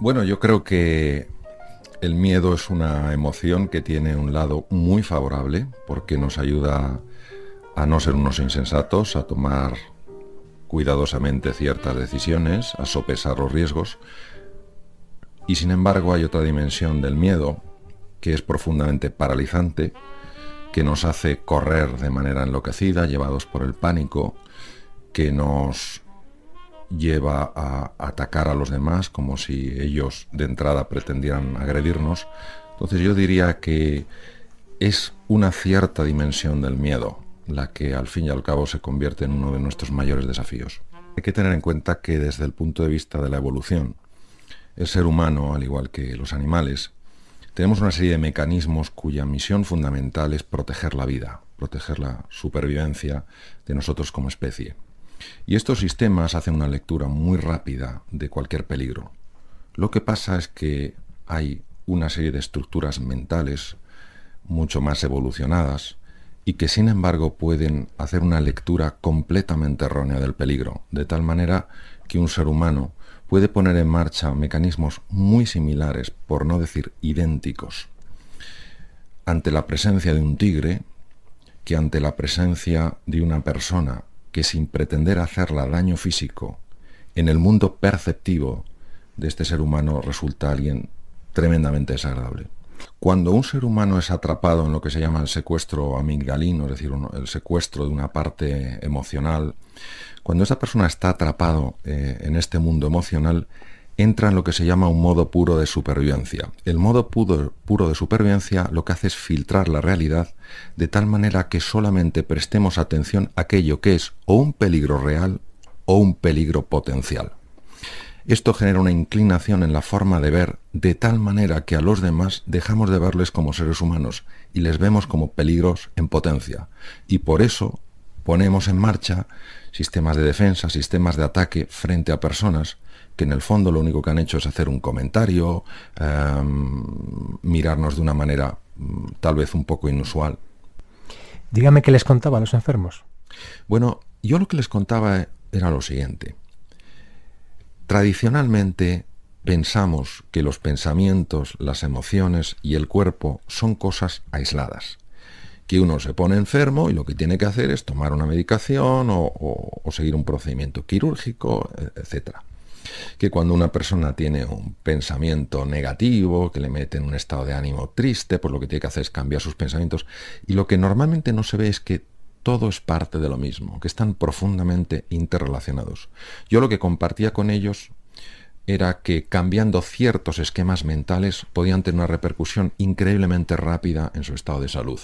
Bueno, yo creo que el miedo es una emoción que tiene un lado muy favorable porque nos ayuda a no ser unos insensatos, a tomar cuidadosamente ciertas decisiones, a sopesar los riesgos. Y sin embargo hay otra dimensión del miedo que es profundamente paralizante, que nos hace correr de manera enloquecida, llevados por el pánico, que nos lleva a atacar a los demás como si ellos de entrada pretendieran agredirnos. Entonces yo diría que es una cierta dimensión del miedo la que al fin y al cabo se convierte en uno de nuestros mayores desafíos. Hay que tener en cuenta que desde el punto de vista de la evolución, el ser humano, al igual que los animales, tenemos una serie de mecanismos cuya misión fundamental es proteger la vida, proteger la supervivencia de nosotros como especie. Y estos sistemas hacen una lectura muy rápida de cualquier peligro. Lo que pasa es que hay una serie de estructuras mentales mucho más evolucionadas y que sin embargo pueden hacer una lectura completamente errónea del peligro, de tal manera que un ser humano puede poner en marcha mecanismos muy similares, por no decir idénticos, ante la presencia de un tigre, que ante la presencia de una persona que sin pretender hacerla daño físico, en el mundo perceptivo de este ser humano resulta alguien tremendamente desagradable. Cuando un ser humano es atrapado en lo que se llama el secuestro amigdalino, es decir, el secuestro de una parte emocional, cuando esa persona está atrapado eh, en este mundo emocional, entra en lo que se llama un modo puro de supervivencia. El modo puro, puro, de supervivencia lo que hace es filtrar la realidad de tal manera que solamente prestemos atención a aquello que es o un peligro real o un peligro potencial. Esto genera una inclinación en la forma de ver de tal manera que a los demás dejamos de verles como seres humanos y les vemos como peligros en potencia. Y por eso ponemos en marcha sistemas de defensa, sistemas de ataque frente a personas que en el fondo lo único que han hecho es hacer un comentario, em, mirarnos de una manera mm, tal vez un poco inusual. Dígame qué les contaba a los enfermos. Bueno, yo lo que les contaba era lo siguiente. Tradicionalmente pensamos que los pensamientos, las emociones y el cuerpo son cosas aisladas que uno se pone enfermo y lo que tiene que hacer es tomar una medicación o, o seguir un procedimiento quirúrgico, etc que cuando una persona tiene un pensamiento negativo, que le mete en un estado de ánimo triste, pues lo que tiene que hacer es cambiar sus pensamientos. Y lo que normalmente no se ve es que todo es parte de lo mismo, que están profundamente interrelacionados. Yo lo que compartía con ellos era que cambiando ciertos esquemas mentales podían tener una repercusión increíblemente rápida en su estado de salud.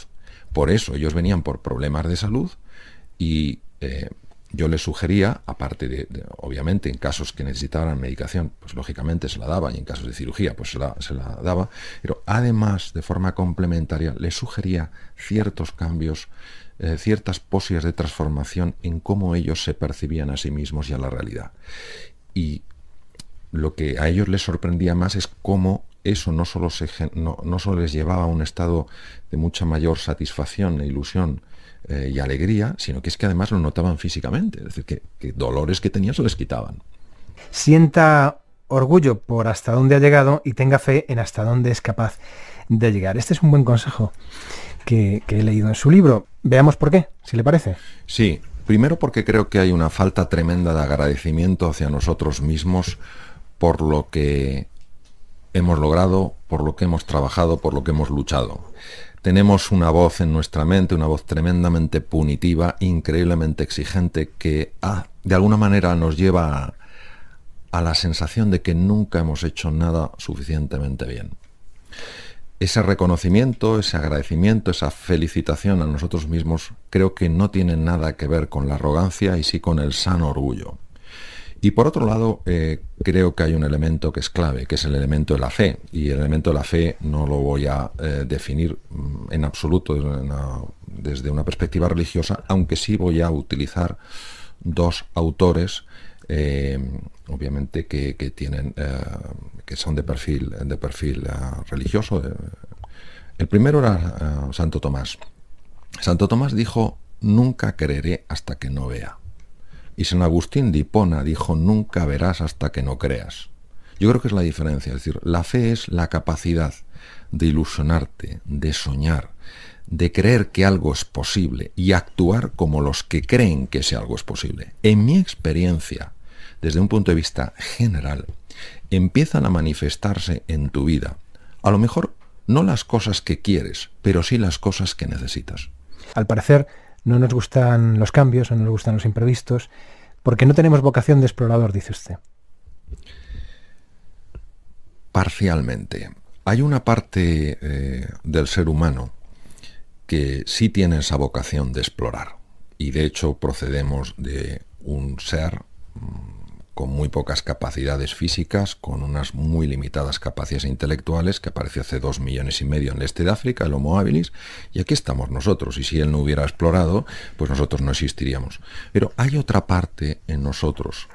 Por eso ellos venían por problemas de salud y eh, yo les sugería, aparte de, obviamente, en casos que necesitaran medicación, pues lógicamente se la daba, y en casos de cirugía, pues se la, se la daba, pero además, de forma complementaria, les sugería ciertos cambios, eh, ciertas posibilidades de transformación en cómo ellos se percibían a sí mismos y a la realidad. Y lo que a ellos les sorprendía más es cómo eso no solo, se, no, no solo les llevaba a un estado de mucha mayor satisfacción e ilusión, eh, y alegría, sino que es que además lo notaban físicamente, es decir, que, dolores que tenían se les quitaban. Sienta orgullo por hasta dónde ha llegado y tenga fe en hasta dónde es capaz de llegar. Este es un buen consejo que, que he leído en su libro. Veamos por qué, si le parece. Sí, primero porque creo que hay una falta tremenda de agradecimiento hacia nosotros mismos por lo que hemos logrado, por lo que hemos trabajado, por lo que hemos luchado tenemos una voz en nuestra mente, una voz tremendamente punitiva, increíblemente exigente, que ah, de alguna manera nos lleva a, a la sensación de que nunca hemos hecho nada suficientemente bien. Ese reconocimiento, ese agradecimiento, esa felicitación a nosotros mismos creo que no tiene nada que ver con la arrogancia y sí con el sano orgullo. Y por otro lado, eh, creo que hay un elemento que es clave, que es el elemento de la fe. Y el elemento de la fe no lo voy a eh, definir mm, en absoluto desde una, perspectiva religiosa, aunque sí voy a utilizar dos autores, eh, obviamente, que, tienen, que son de perfil, de perfil religioso. El primero era Santo Tomás. Santo Tomás dijo, nunca creeré hasta que no vea. Y San Agustín de Hipona dijo, nunca verás hasta que no creas. Yo creo que es la diferencia. Es decir, la fe es la capacidad de ilusionarte, de soñar, de creer que algo es posible y actuar como los que creen que ese algo es posible. En mi experiencia, desde un punto de vista general, empiezan a manifestarse en tu vida. A lo mejor no las cosas que quieres, pero sí las cosas que necesitas. Al parecer, no nos gustan los cambios, no nos gustan los imprevistos, porque no tenemos vocación de explorador, dice usted. Parcialmente. Hay una parte eh, del ser humano que sí tiene esa vocación de explorar. Y de hecho procedemos de un ser mm, con muy pocas capacidades físicas, con unas muy limitadas capacidades intelectuales, que apareció hace dos millones y medio en el este de África, el Homo habilis, y aquí estamos nosotros. Y si él no hubiera explorado, pues nosotros no existiríamos. Pero hay otra parte en nosotros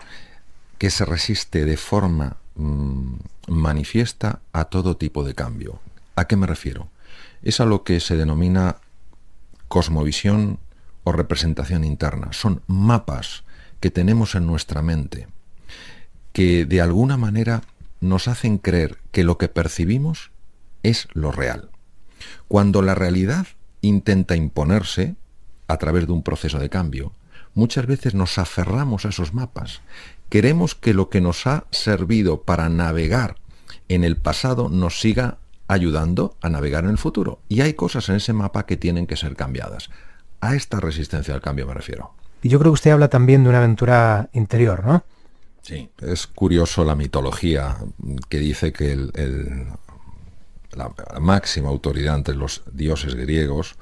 que se resiste de forma mm, manifiesta a todo tipo de cambio. ¿A qué me refiero? Es a lo que se denomina cosmovisión o representación interna. Son mapas que tenemos en nuestra mente que de alguna manera nos hacen creer que lo que percibimos es lo real. Cuando la realidad intenta imponerse a través de un proceso de cambio, muchas veces nos aferramos a esos mapas. Queremos que lo que nos ha servido para navegar en el pasado nos siga ayudando a navegar en el futuro. Y hay cosas en ese mapa que tienen que ser cambiadas. A esta resistencia al cambio me refiero. Y yo creo que usted habla también de una aventura interior, ¿no? Sí, es curioso la mitología que dice que la, máxima autoridad entre los dioses griegos,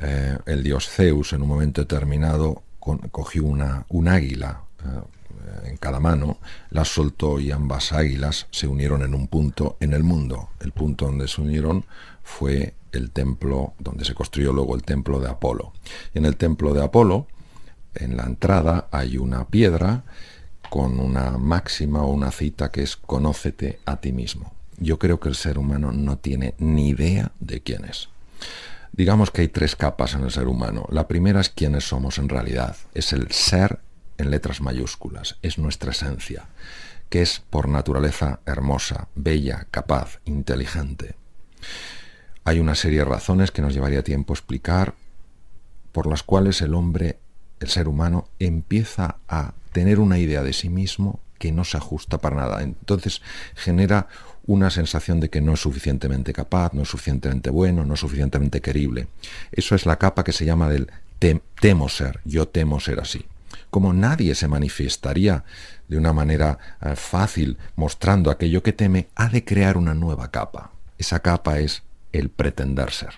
eh, el dios Zeus, en un momento determinado cogió una, un águila eh, en cada mano, la soltó y ambas águilas se unieron en un punto en el mundo. El punto donde se unieron fue el templo donde se construyó luego el templo de Apolo. En el templo de Apolo, en la entrada hay una piedra con una máxima o una cita que es conócete a ti mismo. Yo creo que el ser humano no tiene ni idea de quién es. Digamos que hay tres capas en el ser humano. La primera es quiénes somos en realidad. Es el ser en letras mayúsculas. Es nuestra esencia, que es por naturaleza hermosa, bella, capaz, inteligente. Hay una serie de razones que nos llevaría tiempo explicar por las cuales el hombre, el ser humano, empieza a tener una idea de sí mismo que no se ajusta para nada. Entonces genera una sensación de que no es suficientemente capaz, no es suficientemente bueno, no es suficientemente querible. Eso es la capa que se llama del temo ser, yo temo ser así. Como nadie se manifestaría de una manera eh, fácil mostrando aquello que teme, ha de crear una nueva capa. Esa capa es el pretender ser.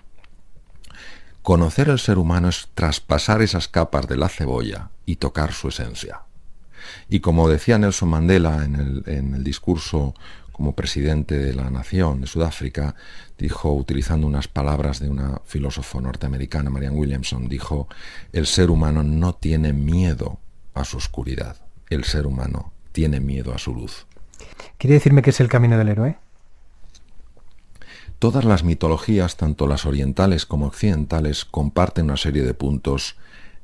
Conocer el ser humano es traspasar esas capas de la cebolla y tocar su esencia. Y como decía Nelson Mandela en el, discurso como presidente de la nación de Sudáfrica, dijo, utilizando unas palabras de una filósofo norteamericana, Marianne Williamson, dijo, el ser humano no tiene miedo a su oscuridad, el ser humano tiene miedo a su luz. ¿Quiere decirme que es el camino del héroe? Todas las mitologías, tanto las orientales como occidentales, comparten una serie de puntos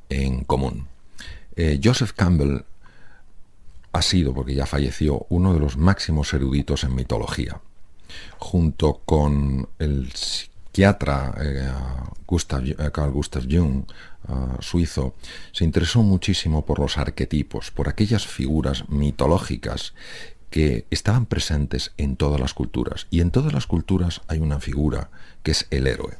en común. Eh, Joseph Campbell ha sido, porque ya falleció, uno de los máximos eruditos en mitología, junto con el psiquiatra eh, Gustav, eh, Carl Gustav Jung, suizo, se interesó muchísimo por los arquetipos, por aquellas figuras mitológicas que estaban presentes en todas las culturas. Y en todas las culturas hay una figura que es el héroe.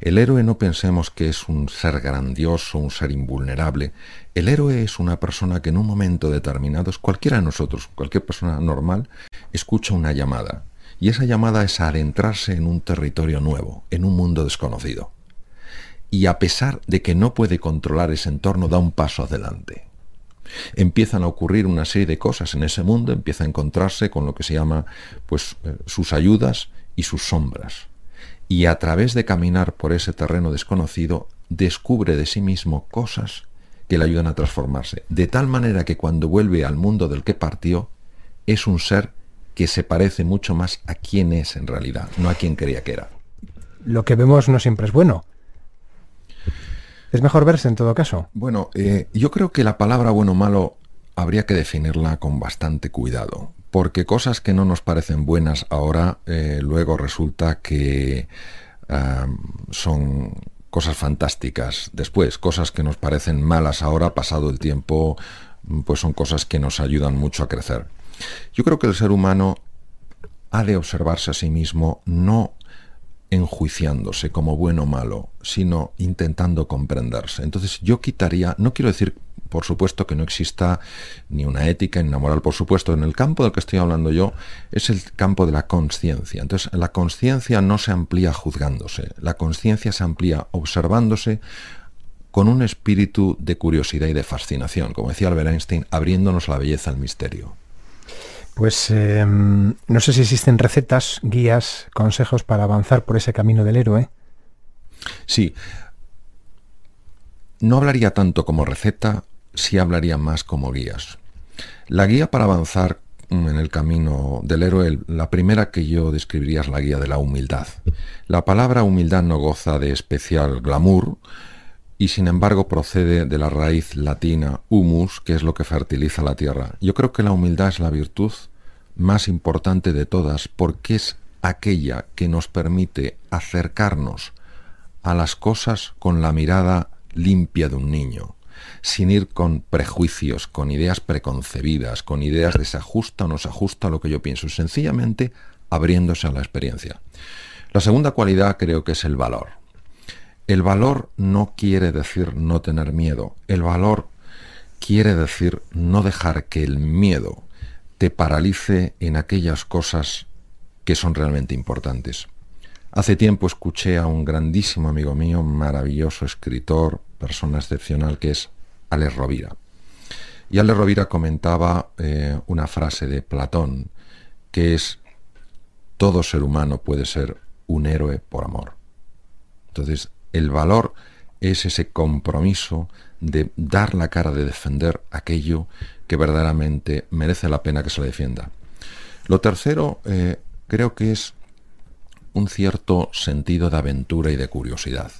El héroe no pensemos que es un ser grandioso, un ser invulnerable. El héroe es una persona que en un momento determinado, cualquiera de nosotros, cualquier persona normal, escucha una llamada. Y esa llamada es adentrarse en un territorio nuevo, en un mundo desconocido. Y a pesar de que no puede controlar ese entorno, da un paso adelante. Empiezan a ocurrir una serie de cosas en ese mundo, empieza a encontrarse con lo que se llama pues, eh, sus ayudas y sus sombras y a través de caminar por ese terreno desconocido descubre de sí mismo cosas que le ayudan a transformarse, de tal manera que cuando vuelve al mundo del que partió, es un ser que se parece mucho más a quien es en realidad, no a quien creía que era. Lo que vemos no siempre es bueno. Es mejor verse en todo caso. Bueno, eh, yo creo que la palabra bueno o malo habría que definirla con bastante cuidado, porque cosas que no nos parecen buenas ahora, eh, luego resulta que son cosas fantásticas después, cosas que nos parecen malas ahora, pasado el tiempo, pues son cosas que nos ayudan mucho a crecer. Yo creo que el ser humano ha de observarse a sí mismo no enjuiciándose como bueno o malo, sino intentando comprenderse. Entonces yo quitaría, no quiero decir por supuesto que no exista ni una ética ni una moral, por supuesto, en el campo del que estoy hablando yo es el campo de la conciencia. Entonces, la conciencia no se amplía juzgándose, la conciencia se amplía observándose con un espíritu de curiosidad y de fascinación, como decía Albert Einstein, abriéndonos la belleza al misterio. Pues em, no sé si existen recetas, guías, consejos para avanzar por ese camino del héroe. Sí. No hablaría tanto como receta, sí hablaría más como guías. La guía para avanzar en el camino del héroe, la primera que yo describiría es la guía de la humildad. La palabra humildad no goza de especial glamour y sin embargo procede de la raíz latina humus, que es lo que fertiliza la tierra. Yo creo que la humildad es la virtud más importante de todas porque es aquella que nos permite acercarnos a las cosas con la mirada limpia de un niño sin ir con prejuicios, con ideas preconcebidas, con ideas de se ajusta o no se ajusta a lo que yo pienso, sencillamente abriéndose a la experiencia. La segunda cualidad creo que es el valor. El valor no quiere decir no tener miedo, el valor quiere decir no dejar que el miedo te paralice en aquellas cosas que son realmente importantes. Hace tiempo escuché a un grandísimo amigo mío, maravilloso escritor, persona excepcional, que es Ale Rovira. Y Ale Rovira comentaba eh, una frase de Platón, que es, todo ser humano puede ser un héroe por amor. Entonces, el valor es ese compromiso de dar la cara, de defender aquello que verdaderamente merece la pena que se le defienda. Lo tercero, eh, creo que es un cierto sentido de aventura y de curiosidad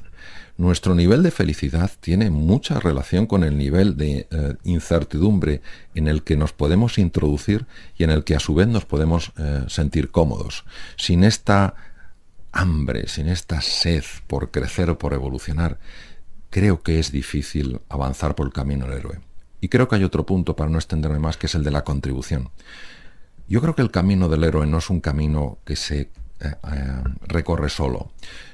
nuestro nivel de felicidad tiene mucha relación con el nivel de eh, incertidumbre en el que nos podemos introducir y en el que a su vez nos podemos eh, sentir cómodos. Sin esta hambre, sin esta sed por crecer o por evolucionar, creo que es difícil avanzar por el camino del héroe. Y creo que hay otro punto, para no extenderme más, que es el de la contribución. Yo creo que el camino del héroe no es un camino que se eh, eh, recorre solo.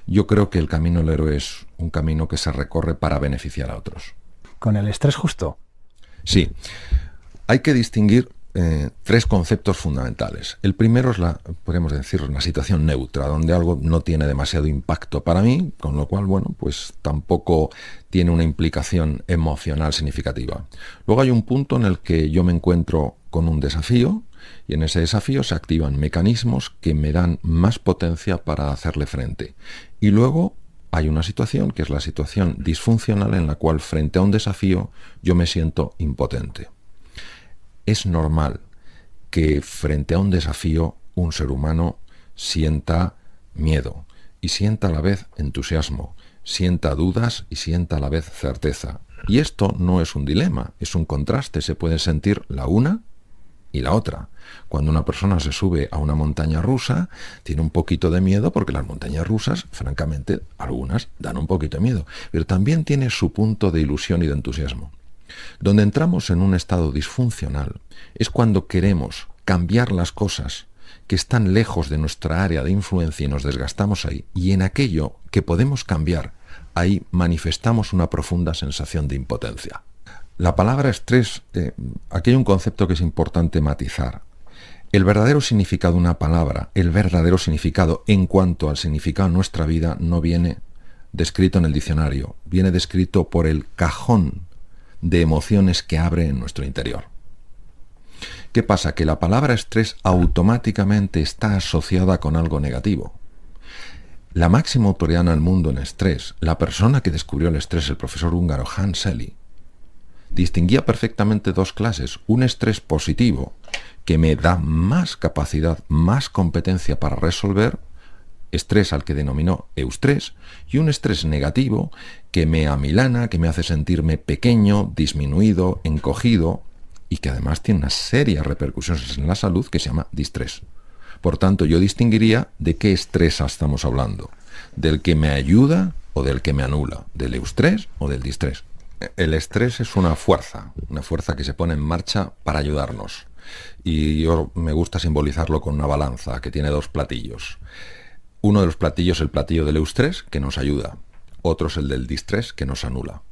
Yo creo que el camino del héroe es un camino que se recorre para beneficiar a otros. ¿Con el estrés justo? Sí. Hay que distinguir eh, tres conceptos fundamentales. El primero es la, podemos decir, una situación neutra, donde algo no tiene demasiado impacto para mí, con lo cual, bueno, pues tampoco tiene una implicación emocional significativa. Luego hay un punto en el que yo me encuentro con un desafío, y en ese desafío se activan mecanismos que me dan más potencia para hacerle frente. Y luego hay una situación que es la situación disfuncional en la cual frente a un desafío yo me siento impotente. Es normal que frente a un desafío un ser humano sienta miedo y sienta a la vez entusiasmo, sienta dudas y sienta a la vez certeza. Y esto no es un dilema, es un contraste, se puede sentir la una y la otra. Cuando una persona se sube a una montaña rusa, tiene un poquito de miedo porque las montañas rusas, francamente, algunas dan un poquito de miedo, pero también tiene su punto de ilusión y de entusiasmo. Donde entramos en un estado disfuncional es cuando queremos cambiar las cosas que están lejos de nuestra área de influencia y nos desgastamos ahí, y en aquello que podemos cambiar, ahí manifestamos una profunda sensación de impotencia. La palabra estrés, eh, aquí hay un concepto que es importante matizar. El verdadero significado de una palabra, el verdadero significado en cuanto al significado de nuestra vida, no viene descrito en el diccionario, viene descrito por el cajón de emociones que abre en nuestro interior. ¿Qué pasa? Que la palabra estrés automáticamente está asociada con algo negativo. La máxima autoridad en el mundo en estrés, la persona que descubrió el estrés, el profesor húngaro Hans Selye, distinguía perfectamente dos clases. Un estrés positivo, que me da más capacidad, más competencia para resolver, estrés al que denominó eustrés, y un estrés negativo que me amilana, que me hace sentirme pequeño, disminuido, encogido, y que además tiene una serie repercusiones en la salud que se llama distrés. Por tanto, yo distinguiría de qué estrés estamos hablando. ¿Del que me ayuda o del que me anula? ¿Del eustrés o del distrés? El estrés es una fuerza, una fuerza que se pone en marcha para ayudarnos. Y yo me gusta simbolizarlo con una balanza que tiene dos platillos. Uno de los platillos es el platillo del eustrés, que nos ayuda. Otro es el del distrés, que nos anula.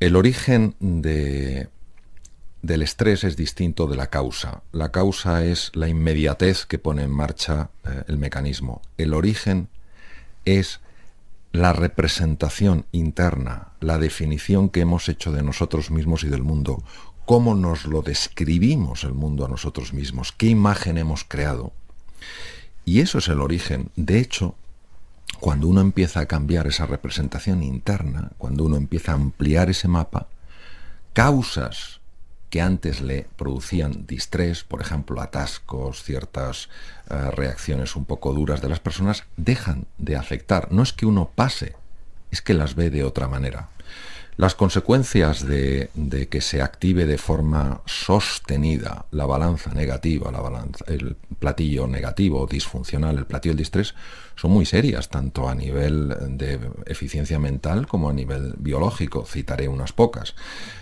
El origen de, del estrés es distinto de la causa. La causa es la inmediatez que pone en marcha eh, el mecanismo. El origen es la representación interna, la definición que hemos hecho de nosotros mismos y del mundo, cómo nos lo describimos el mundo a nosotros mismos, qué imagen hemos creado. Y eso es el origen. De hecho, cuando uno empieza a cambiar esa representación interna, cuando uno empieza a ampliar ese mapa, causas que antes le producían distrés, por ejemplo, atascos, ciertas eh, reacciones un poco duras de las personas, dejan de afectar. No es que uno pase, es que las ve de otra manera. Las consecuencias de, que se active de forma sostenida la balanza negativa, el platillo negativo, disfuncional, el platillo del distrés, son muy serias, tanto a nivel de eficiencia mental como a nivel biológico. Citaré unas pocas.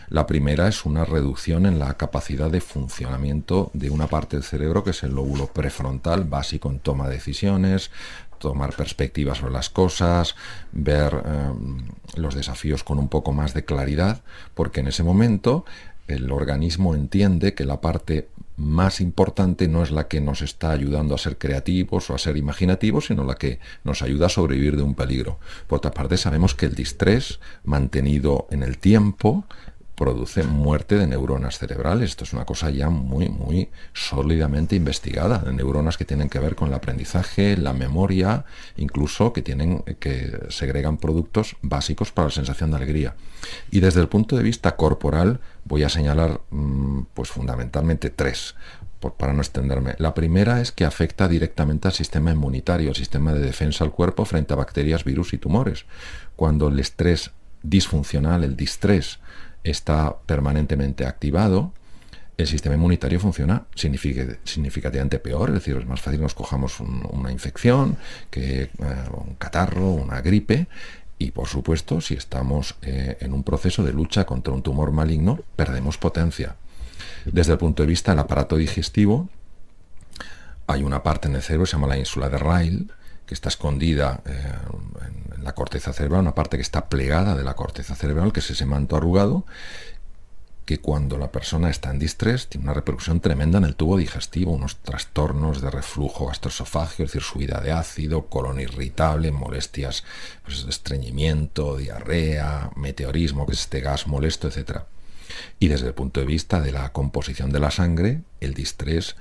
La primera es una reducción en la capacidad de funcionamiento de una parte del cerebro que es el lóbulo prefrontal, básico en toma de decisiones, tomar perspectivas sobre las cosas, ver em, los desafíos con un poco más de claridad, porque en ese momento el organismo entiende que la parte más importante no es la que nos está ayudando a ser creativos o a ser imaginativos, sino la que nos ayuda a sobrevivir de un peligro. Por otra parte, sabemos que el distrés mantenido en el tiempo produce muerte de neuronas cerebrales. Esto es una cosa ya muy, muy sólidamente investigada, neuronas que tienen que ver con el aprendizaje, la memoria, incluso que tienen, que segregan productos básicos para la sensación de alegría. Y desde el punto de vista corporal, voy a señalar mm, pues fundamentalmente tres para no extenderme. La primera es que afecta directamente al sistema inmunitario, al sistema de defensa del cuerpo frente a bacterias, virus y tumores. Cuando el estrés disfuncional, el distrés, está permanentemente activado, el sistema inmunitario funciona significativamente peor, es decir, es más fácil nos cojamos una infección que eh, un catarro, una gripe, y por supuesto, si estamos eh, en un proceso de lucha contra un tumor maligno, perdemos potencia. Desde el punto de vista del aparato digestivo, hay una parte en el cerebro, se llama la ínsula de Ryle, que está escondida eh, en, la corteza cerebral, una parte que está plegada de la corteza cerebral, que es ese manto arrugado, que cuando la persona está en distrés tiene una repercusión tremenda en el tubo digestivo, unos trastornos de reflujo gastroesofágico, es decir, subida de ácido, colon irritable, molestias pues, estreñimiento, diarrea, meteorismo, que es este gas molesto, etc. Y desde el punto de vista de la composición de la sangre, el distrés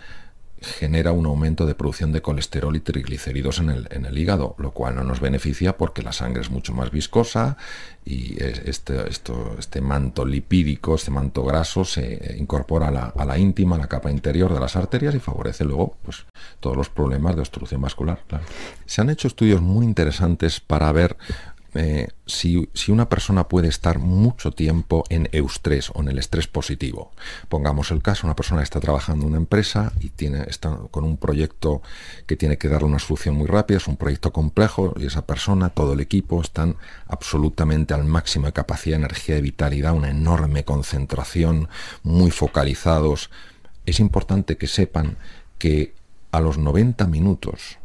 genera un aumento de producción de colesterol y triglicéridos en el, en el, hígado, lo cual no nos beneficia porque la sangre es mucho más viscosa y este, esto, este manto lipídico, este manto graso se incorpora a la, a la, íntima, a la capa interior de las arterias y favorece luego pues, todos los problemas de obstrucción vascular. Se han hecho estudios muy interesantes para ver eh, si, una persona puede estar mucho tiempo en eustrés o en el estrés positivo. Pongamos el caso, una persona está trabajando en una empresa y tiene, está con un proyecto que tiene que darle una solución muy rápida, es un proyecto complejo y esa persona, todo el equipo, están absolutamente al máximo de capacidad, energía y vitalidad, una enorme concentración, muy focalizados. Es importante que sepan que a los 90 minutos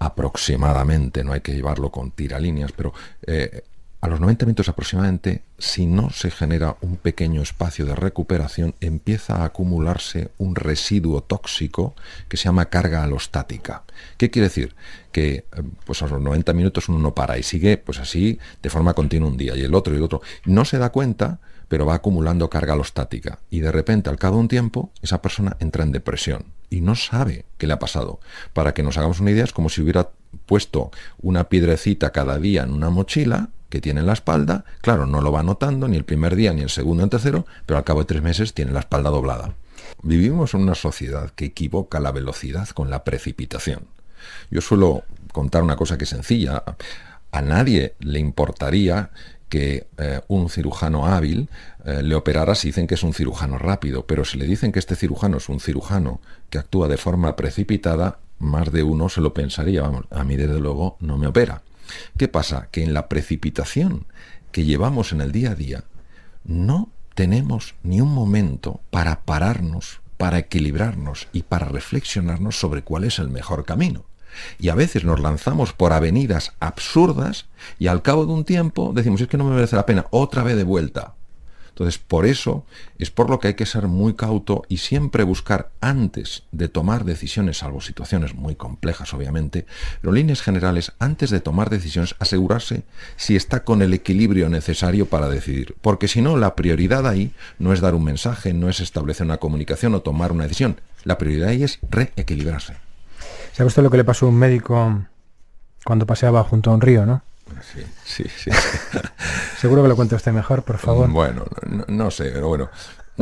aproximadamente, no hay que llevarlo con tiralíneas, pero eh, a los 90 minutos aproximadamente, si no se genera un pequeño espacio de recuperación, empieza a acumularse un residuo tóxico que se llama carga alostática. ¿Qué quiere decir? Que eh, pues a los 90 minutos uno no para y sigue pues así de forma continua un día y el otro y el otro. No se da cuenta, pero va acumulando carga alostática. Y de repente, al cabo de un tiempo, esa persona entra en depresión y no sabe qué le ha pasado. Para que nos hagamos una idea, es como si hubiera puesto una piedrecita cada día en una mochila que tiene en la espalda. Claro, no lo va notando ni el primer día, ni el segundo, ni el tercero, pero al cabo de tres meses tiene la espalda doblada. Vivimos en una sociedad que equivoca la velocidad con la precipitación. Yo suelo contar una cosa que es sencilla. A nadie le importaría que eh, un cirujano hábil eh, le operara si dicen que es un cirujano rápido, pero si le dicen que este cirujano es un cirujano que actúa de forma precipitada, más de uno se lo pensaría, a mí desde luego no me opera. ¿Qué pasa? Que en la precipitación que llevamos en el día a día, no tenemos ni un momento para pararnos, para equilibrarnos y para reflexionarnos sobre cuál es el mejor camino. Y a veces nos lanzamos por avenidas absurdas y al cabo de un tiempo decimos, es que no me merece la pena, otra vez de vuelta. Entonces, por eso es por lo que hay que ser muy cauto y siempre buscar antes de tomar decisiones, salvo situaciones muy complejas, obviamente, pero líneas generales, antes de tomar decisiones, asegurarse si está con el equilibrio necesario para decidir. Porque si no, la prioridad ahí no es dar un mensaje, no es establecer una comunicación o tomar una decisión. La prioridad ahí es reequilibrarse. ¿Sabe usted lo que le pasó a un médico cuando paseaba junto a un río, no? Sí, sí, sí. Seguro que lo cuenta usted mejor, por favor. Bueno, no, no, sé, pero bueno.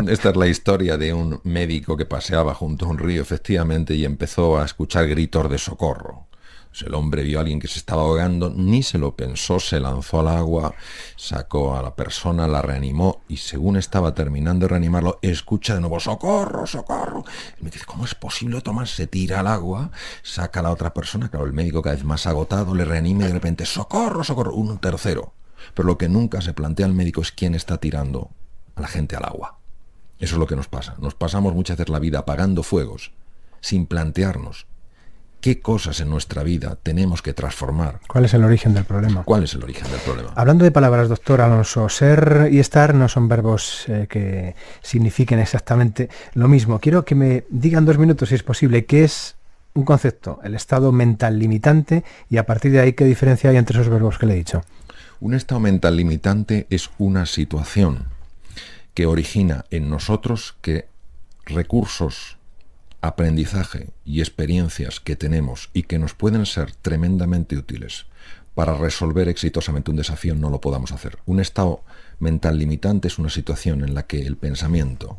Esta es la historia de un médico que paseaba junto a un río, efectivamente, y empezó a escuchar gritos de socorro. El hombre vio a alguien que se estaba ahogando, ni se lo pensó, se lanzó al agua, sacó a la persona, la reanimó y según estaba terminando de reanimarlo, escucha de nuevo, socorro, socorro. Y me dice, ¿cómo es posible tomar? Se tira al agua, saca a la otra persona, claro, el médico cada vez más agotado, le reanima y de repente, socorro, socorro, un tercero. Pero lo que nunca se plantea el médico es quién está tirando a la gente al agua. Eso es lo que nos pasa. Nos pasamos muchas veces la vida apagando fuegos sin plantearnos qué cosas en nuestra vida tenemos que transformar. ¿Cuál es el origen del problema? ¿Cuál es el origen del problema? Hablando de palabras, doctor Alonso, ser y estar no son verbos eh, que signifiquen exactamente lo mismo. Quiero que me digan dos minutos, si es posible, qué es un concepto, el estado mental limitante, y a partir de ahí qué diferencia hay entre esos verbos que le he dicho. Un estado mental limitante es una situación que origina en nosotros que recursos aprendizaje y experiencias que tenemos y que nos pueden ser tremendamente útiles para resolver exitosamente un desafío no lo podamos hacer. Un estado mental limitante es una situación en la que el pensamiento,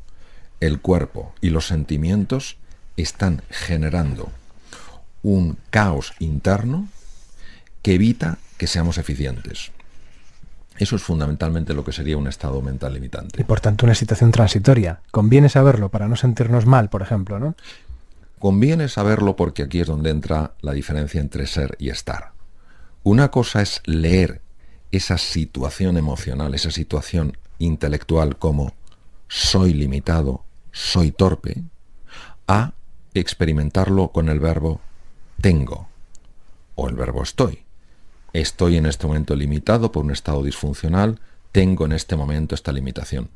el cuerpo y los sentimientos están generando un caos interno que evita que seamos eficientes. Eso es fundamentalmente lo que sería un estado mental limitante. Y por tanto una situación transitoria. Conviene saberlo para no sentirnos mal, por ejemplo, ¿no? Conviene saberlo porque aquí es donde entra la diferencia entre ser y estar. Una cosa es leer esa situación emocional, esa situación intelectual como soy limitado, soy torpe, a experimentarlo con el verbo tengo o el verbo estoy estoy en este momento limitado por un estado disfuncional, tengo en este momento esta limitación.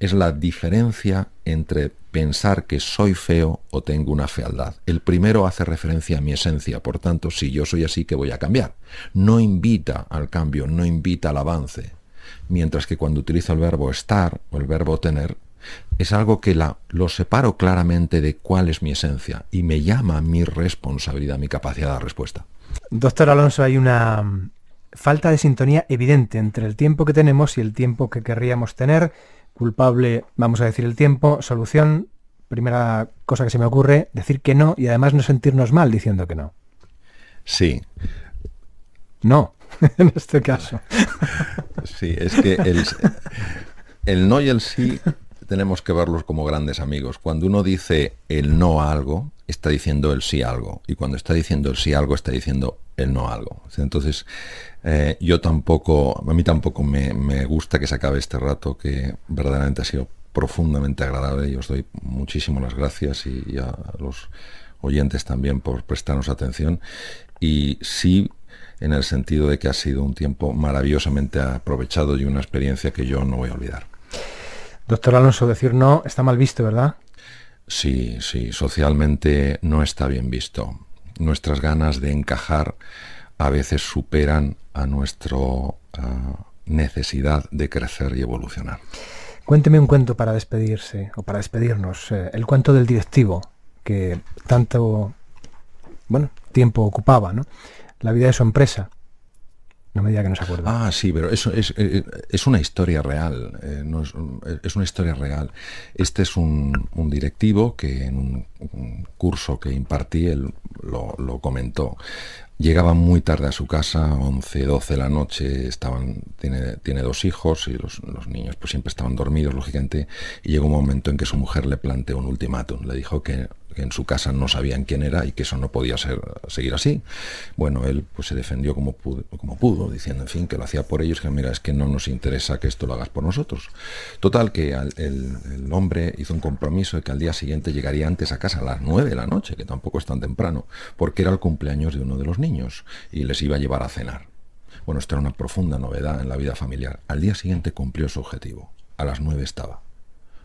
Es la diferencia entre pensar que soy feo o tengo una fealdad. El primero hace referencia a mi esencia, por tanto, si yo soy así, que voy a cambiar? No invita al cambio, no invita al avance. Mientras que cuando utilizo el verbo estar o el verbo tener, es algo que la, lo separo claramente de cuál es mi esencia y me llama mi responsabilidad, mi capacidad de respuesta. Doctor Alonso, hay una mm, falta de sintonía evidente entre el tiempo que tenemos y el tiempo que querríamos tener. Culpable, vamos a decir el tiempo. Solución, primera cosa que se me ocurre, decir que no y además no sentirnos mal diciendo que no. Sí. No, en este caso. Sí, es que el, el no y el sí tenemos que verlos como grandes amigos. Cuando uno dice el no a algo, está diciendo el sí a algo. Y cuando está diciendo el sí algo, está diciendo el no a algo. Entonces, eh, yo tampoco, a mí tampoco me, gusta que se acabe este rato, que verdaderamente ha sido profundamente agradable. Y os doy muchísimas las gracias y, a los oyentes también por prestarnos atención. Y sí, en el sentido de que ha sido un tiempo maravillosamente aprovechado y una experiencia que yo no voy a olvidar. Doctor Alonso, decir no está mal visto, ¿verdad? Sí, sí, socialmente no está bien visto. Nuestras ganas de encajar a veces superan a nuestra necesidad de crecer y evolucionar. Cuénteme un cuento para despedirse o para despedirnos. Eh, el cuento del directivo que tanto bueno, tiempo ocupaba, ¿no? La vida de su empresa. No me diga que no se acuerda. Ah, sí, pero eso es, eh, es una historia real. Eh, es, una historia real. Este es un, directivo que en un, curso que impartí él lo, comentó. Llegaba muy tarde a su casa, 11, 12 de la noche, estaban, tiene, tiene dos hijos y los, los, niños pues siempre estaban dormidos, lógicamente, y llegó un momento en que su mujer le planteó un ultimátum, le dijo que en su casa no sabían quién era y que eso no podía seguir así. Bueno, él pues se defendió como pudo, como pudo, diciendo, en fin, que lo hacía por ellos, que mira, es que no nos interesa que esto lo hagas por nosotros. Total, que el, el, hombre hizo un compromiso de que al día siguiente llegaría antes a casa a las nueve de la noche, que tampoco es tan temprano, porque era el cumpleaños de uno de los niños y les iba a llevar a cenar. Bueno, esto era una profunda novedad en la vida familiar. Al día siguiente cumplió su objetivo. A las nueve estaba.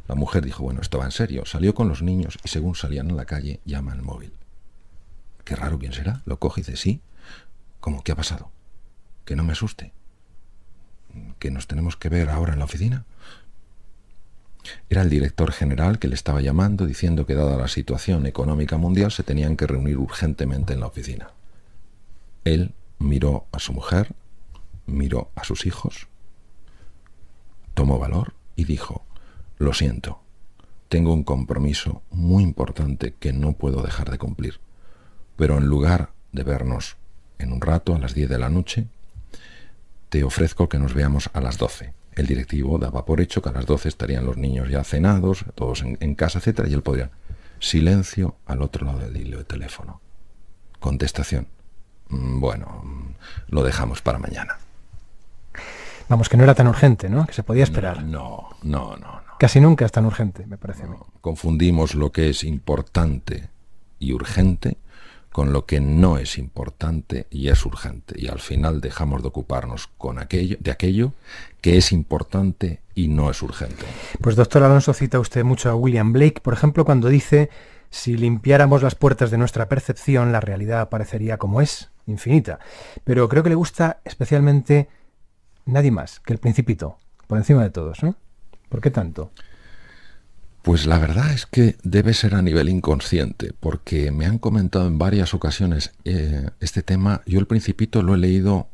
La mujer dijo, bueno, esto va en serio. Salió con los niños y según salían a la calle, llama al móvil. Qué raro, ¿quién será? Lo coge y dice, sí. ¿Cómo? ¿Qué ha pasado? Que no me asuste. ¿Que nos tenemos que ver ahora en la oficina? Era el director general que le estaba llamando diciendo que dada la situación económica mundial se tenían que reunir urgentemente en la oficina. Él miró a su mujer, miró a sus hijos, tomó valor y dijo, lo siento, tengo un compromiso muy importante que no puedo dejar de cumplir, pero en lugar de vernos en un rato a las 10 de la noche, te ofrezco que nos veamos a las 12. El directivo daba por hecho que a las 12 estarían los niños ya cenados, todos en, casa, etc. Y él podría... Silencio al otro lado del hilo de teléfono. Contestación. Mm, bueno, lo dejamos para mañana. Vamos, que no era tan urgente, ¿no? Que se podía esperar. No, no, no, no. Casi nunca es tan urgente, me parece a mí. Confundimos lo que es importante y urgente con lo que no es importante y es urgente. Y al final dejamos de ocuparnos con aquello, de aquello que es importante y no es urgente. Pues doctor Alonso cita usted mucho a William Blake, por ejemplo, cuando dice, si limpiáramos las puertas de nuestra percepción, la realidad aparecería como es, infinita. Pero creo que le gusta especialmente nadie más que el principito, por encima de todos, ¿no? ¿Por qué tanto? Pues la verdad es que debe ser a nivel inconsciente, porque me han comentado en varias ocasiones eh, este tema. Yo el principito lo he leído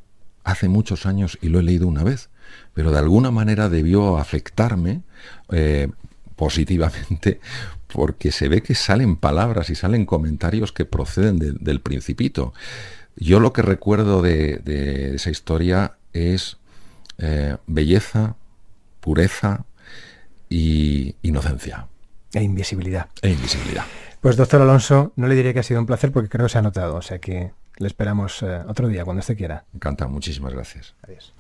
hace muchos años y lo he leído una vez, pero de alguna manera debió afectarme eh, positivamente porque se ve que salen palabras y salen comentarios que proceden del principito. Yo lo que recuerdo de, esa historia es eh, belleza, pureza, y inocencia. E invisibilidad. E invisibilidad. Pues doctor Alonso, no le diré que ha sido un placer porque creo que se ha notado, o sea que le esperamos eh, otro día, cuando usted quiera. Encantado, muchísimas gracias. Adiós.